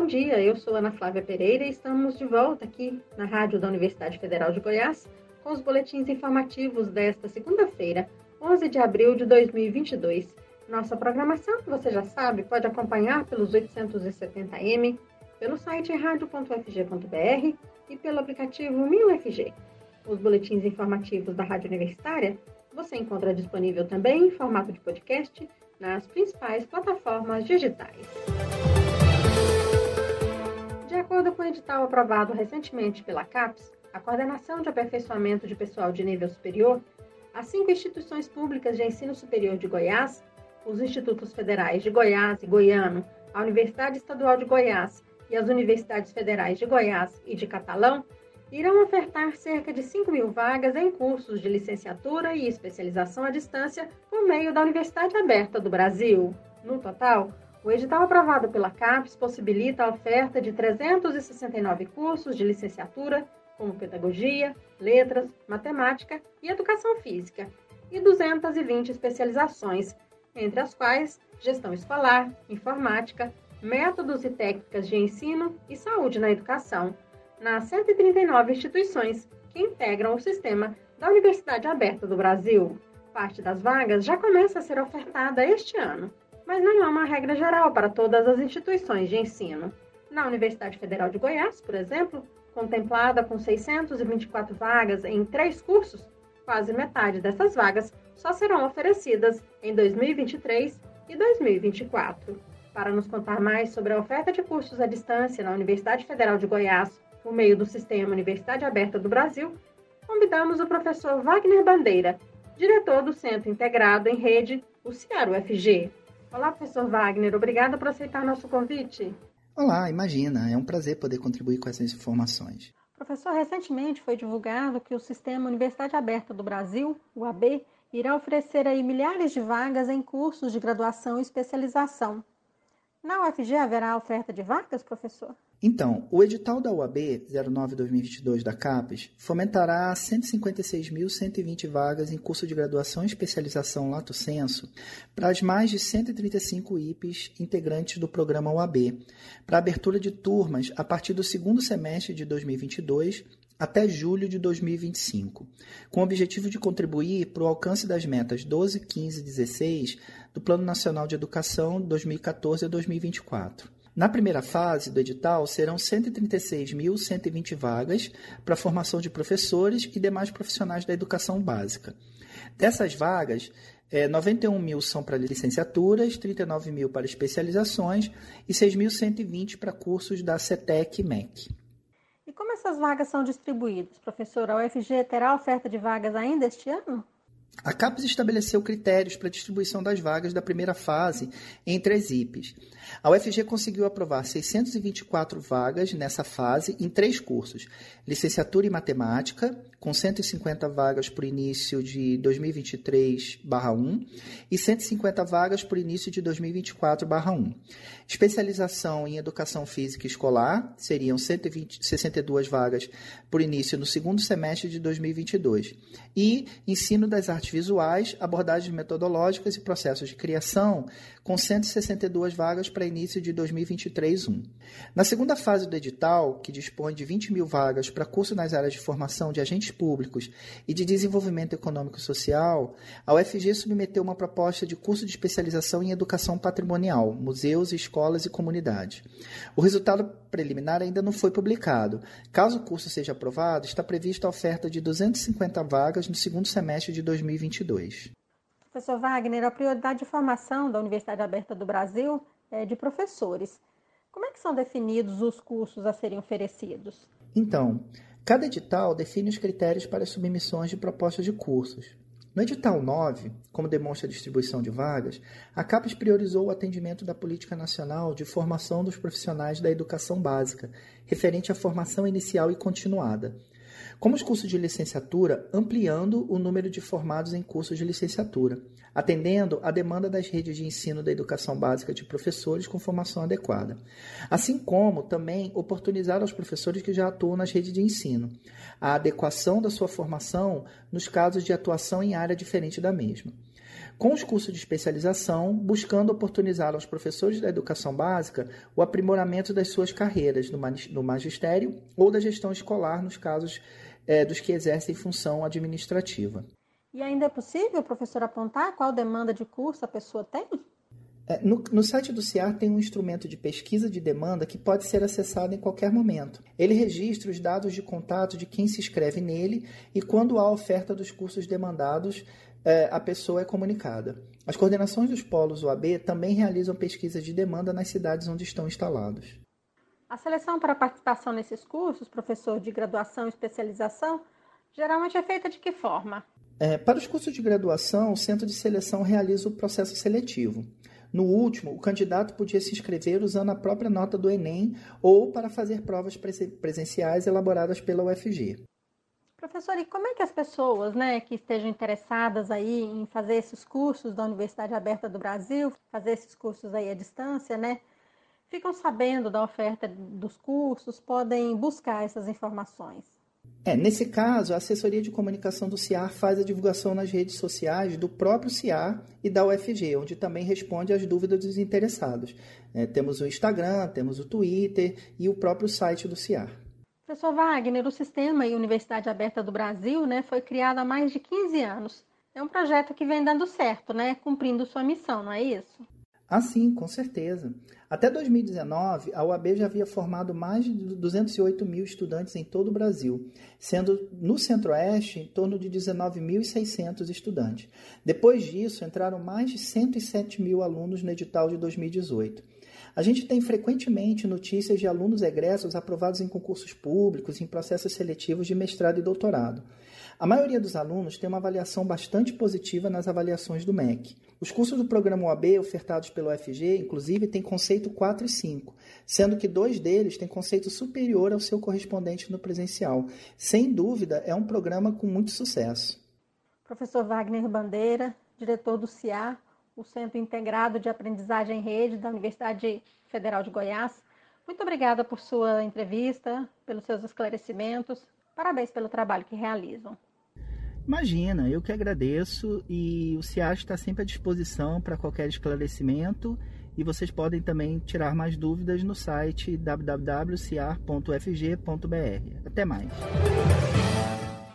Bom dia, eu sou Ana Flávia Pereira e estamos de volta aqui na Rádio da Universidade Federal de Goiás com os boletins informativos desta segunda-feira, 11 de abril de 2022. Nossa programação, você já sabe, pode acompanhar pelos 870m, pelo site radio.fg.br e pelo aplicativo 1000FG. Os boletins informativos da Rádio Universitária você encontra disponível também em formato de podcast nas principais plataformas digitais. Acordo com o edital aprovado recentemente pela CAPES, a Coordenação de Aperfeiçoamento de Pessoal de Nível Superior, as cinco instituições públicas de ensino superior de Goiás, os Institutos Federais de Goiás e Goiano, a Universidade Estadual de Goiás e as Universidades Federais de Goiás e de Catalão, irão ofertar cerca de 5 mil vagas em cursos de licenciatura e especialização à distância por meio da Universidade Aberta do Brasil. No total, o edital aprovado pela CAPES possibilita a oferta de 369 cursos de licenciatura, como Pedagogia, Letras, Matemática e Educação Física, e 220 especializações, entre as quais Gestão Escolar, Informática, Métodos e Técnicas de Ensino e Saúde na Educação, nas 139 instituições que integram o sistema da Universidade Aberta do Brasil. Parte das vagas já começa a ser ofertada este ano mas não há uma regra geral para todas as instituições de ensino. Na Universidade Federal de Goiás, por exemplo, contemplada com 624 vagas em três cursos, quase metade dessas vagas só serão oferecidas em 2023 e 2024. Para nos contar mais sobre a oferta de cursos à distância na Universidade Federal de Goiás, por meio do Sistema Universidade Aberta do Brasil, convidamos o professor Wagner Bandeira, diretor do Centro Integrado em Rede, o CIAR UFG. Olá, professor Wagner. Obrigada por aceitar nosso convite. Olá, imagina. É um prazer poder contribuir com essas informações. Professor, recentemente foi divulgado que o Sistema Universidade Aberta do Brasil, o AB, irá oferecer aí milhares de vagas em cursos de graduação e especialização. Na UFG haverá oferta de vagas, professor? Então, o edital da UAB 09-2022 da CAPES fomentará 156.120 vagas em curso de graduação e especialização lato senso para as mais de 135 IPs integrantes do programa UAB, para abertura de turmas a partir do segundo semestre de 2022 até julho de 2025, com o objetivo de contribuir para o alcance das metas 12, 15 e 16 do Plano Nacional de Educação 2014 a 2024. Na primeira fase do edital, serão 136.120 vagas para formação de professores e demais profissionais da educação básica. Dessas vagas, é, 91 mil são para licenciaturas, 39 mil para especializações e 6.120 para cursos da CETEC e MEC. E como essas vagas são distribuídas, professora? A UFG terá oferta de vagas ainda este ano? A CAPES estabeleceu critérios para a distribuição das vagas da primeira fase entre as IPs. A UFG conseguiu aprovar 624 vagas nessa fase em três cursos: licenciatura em matemática, com 150 vagas por início de 2023/1 e 150 vagas por início de 2024/1. Especialização em educação física escolar seriam 120, 62 vagas por início no segundo semestre de 2022. E ensino das artes visuais, abordagens metodológicas e processos de criação, com 162 vagas para início de 2023-1. Na segunda fase do edital, que dispõe de 20 mil vagas para curso nas áreas de formação de agentes públicos e de desenvolvimento econômico e social, a UFG submeteu uma proposta de curso de especialização em educação patrimonial, museus, escolas e comunidades. O resultado preliminar ainda não foi publicado. Caso o curso seja aprovado, está prevista a oferta de 250 vagas no segundo semestre de 2022. Professor Wagner, a prioridade de formação da Universidade Aberta do Brasil é de professores. Como é que são definidos os cursos a serem oferecidos? Então, cada edital define os critérios para as submissões de propostas de cursos. No edital 9, como demonstra a distribuição de vagas, a CAPES priorizou o atendimento da Política Nacional de Formação dos Profissionais da Educação Básica, referente à formação inicial e continuada, como os cursos de licenciatura, ampliando o número de formados em cursos de licenciatura, atendendo à demanda das redes de ensino da educação básica de professores com formação adequada, assim como também oportunizar aos professores que já atuam nas redes de ensino a adequação da sua formação nos casos de atuação em área diferente da mesma. com os cursos de especialização, buscando oportunizar aos professores da educação básica o aprimoramento das suas carreiras no magistério ou da gestão escolar, nos casos é, dos que exercem função administrativa. E ainda é possível, professor, apontar qual demanda de curso a pessoa tem? É, no, no, site do CIAR tem um instrumento de pesquisa de demanda que pode ser acessado em qualquer momento. Ele registra os dados de contato de quem se inscreve nele e, quando há oferta dos cursos demandados, é, a pessoa é comunicada. As coordenações dos polos UAB também realizam pesquisas de demanda nas cidades onde estão instalados. A seleção para participação nesses cursos, professor de graduação e especialização, geralmente é feita de que forma? É, para os cursos de graduação, o centro de seleção realiza o processo seletivo. No último, o candidato podia se inscrever usando a própria nota do Enem ou para fazer provas presenciais elaboradas pela UFG. Professor, e como é que as pessoas né, que estejam interessadas aí em fazer esses cursos da Universidade Aberta do Brasil, fazer esses cursos aí à distância, né, ficam sabendo da oferta dos cursos, podem buscar essas informações? É, nesse caso, a assessoria de comunicação do CIAR faz a divulgação nas redes sociais do próprio CIAR e da UFG, onde também responde às dúvidas dos interessados. É, temos o Instagram, temos o Twitter e o próprio site do CIAR. Professor Wagner, o Sistema e Universidade Aberta do Brasil né, foi criado há mais de 15 anos. É um projeto que vem dando certo, né, cumprindo sua missão, não é isso? Ah, sim, com certeza. Até 2019, a UAB já havia formado mais de 208 mil estudantes em todo o Brasil, sendo no Centro-Oeste em torno de 19.600 estudantes. Depois disso, entraram mais de 107 mil alunos no edital de 2018. A gente tem frequentemente notícias de alunos egressos aprovados em concursos públicos, em processos seletivos de mestrado e doutorado. A maioria dos alunos tem uma avaliação bastante positiva nas avaliações do MEC. Os cursos do programa UAB ofertados pelo UFG, inclusive, têm conceito 4 e 5, sendo que dois deles têm conceito superior ao seu correspondente no presencial. Sem dúvida, é um programa com muito sucesso. Professor Wagner Bandeira, diretor do CIAR, o Centro Integrado de Aprendizagem em Rede da Universidade Federal de Goiás. Muito obrigada por sua entrevista, pelos seus esclarecimentos. Parabéns pelo trabalho que realizam. Imagina, eu que agradeço e o CIAS está sempre à disposição para qualquer esclarecimento e vocês podem também tirar mais dúvidas no site www.ciar.fg.br. Até mais.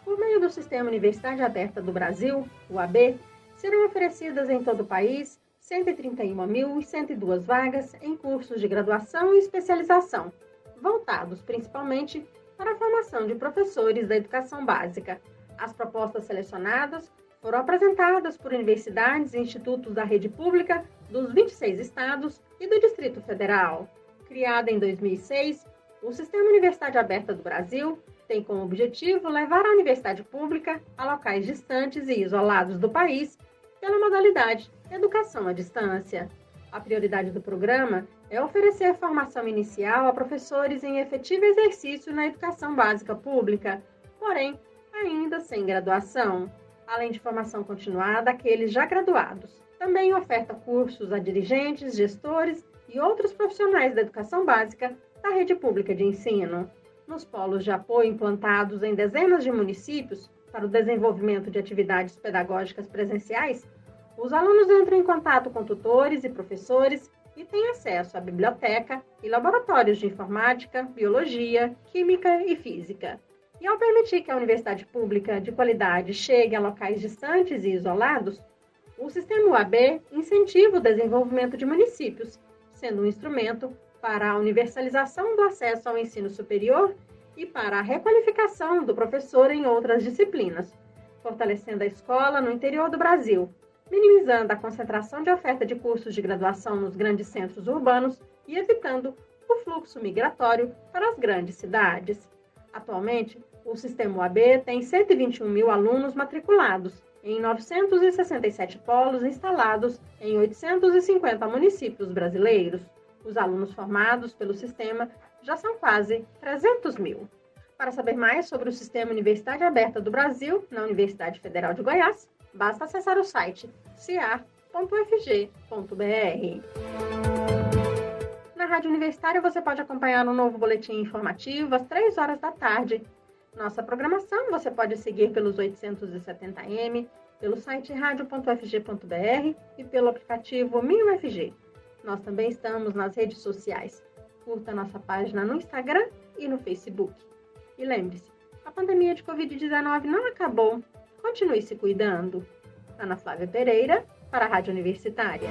Por meio do Sistema Universidade Aberta do Brasil, o AB, serão oferecidas em todo o país 131.102 vagas em cursos de graduação e especialização, voltados principalmente para a formação de professores da educação básica as propostas selecionadas foram apresentadas por universidades e institutos da rede pública dos 26 estados e do Distrito Federal. Criada em 2006, o Sistema Universidade Aberta do Brasil tem como objetivo levar a universidade pública a locais distantes e isolados do país pela modalidade Educação à Distância. A prioridade do programa é oferecer formação inicial a professores em efetivo exercício na educação básica pública, porém, ainda sem graduação, além de formação continuada àqueles já graduados. Também oferta cursos a dirigentes, gestores e outros profissionais da educação básica da rede pública de ensino. Nos polos de apoio implantados em dezenas de municípios para o desenvolvimento de atividades pedagógicas presenciais, os alunos entram em contato com tutores e professores e têm acesso à biblioteca e laboratórios de informática, biologia, química e física. E ao permitir que a universidade pública de qualidade chegue a locais distantes e isolados, o sistema UAB incentiva o desenvolvimento de municípios, sendo um instrumento para a universalização do acesso ao ensino superior e para a requalificação do professor em outras disciplinas, fortalecendo a escola no interior do Brasil, minimizando a concentração de oferta de cursos de graduação nos grandes centros urbanos e evitando o fluxo migratório para as grandes cidades. Atualmente, o sistema UAB tem 121 mil alunos matriculados em 967 polos instalados em 850 municípios brasileiros. Os alunos formados pelo sistema já são quase 300 mil. Para saber mais sobre o Sistema Universidade Aberta do Brasil, na Universidade Federal de Goiás, basta acessar o site ciar.fg.br. Na Rádio Universitária você pode acompanhar um novo boletim informativo às 3 horas da tarde. Nossa programação você pode seguir pelos 870m pelo site radio.fg.br e pelo aplicativo MinUFG. Nós também estamos nas redes sociais. Curta nossa página no Instagram e no Facebook. E lembre-se, a pandemia de Covid-19 não acabou. Continue se cuidando. Ana Flávia Pereira, para a Rádio Universitária.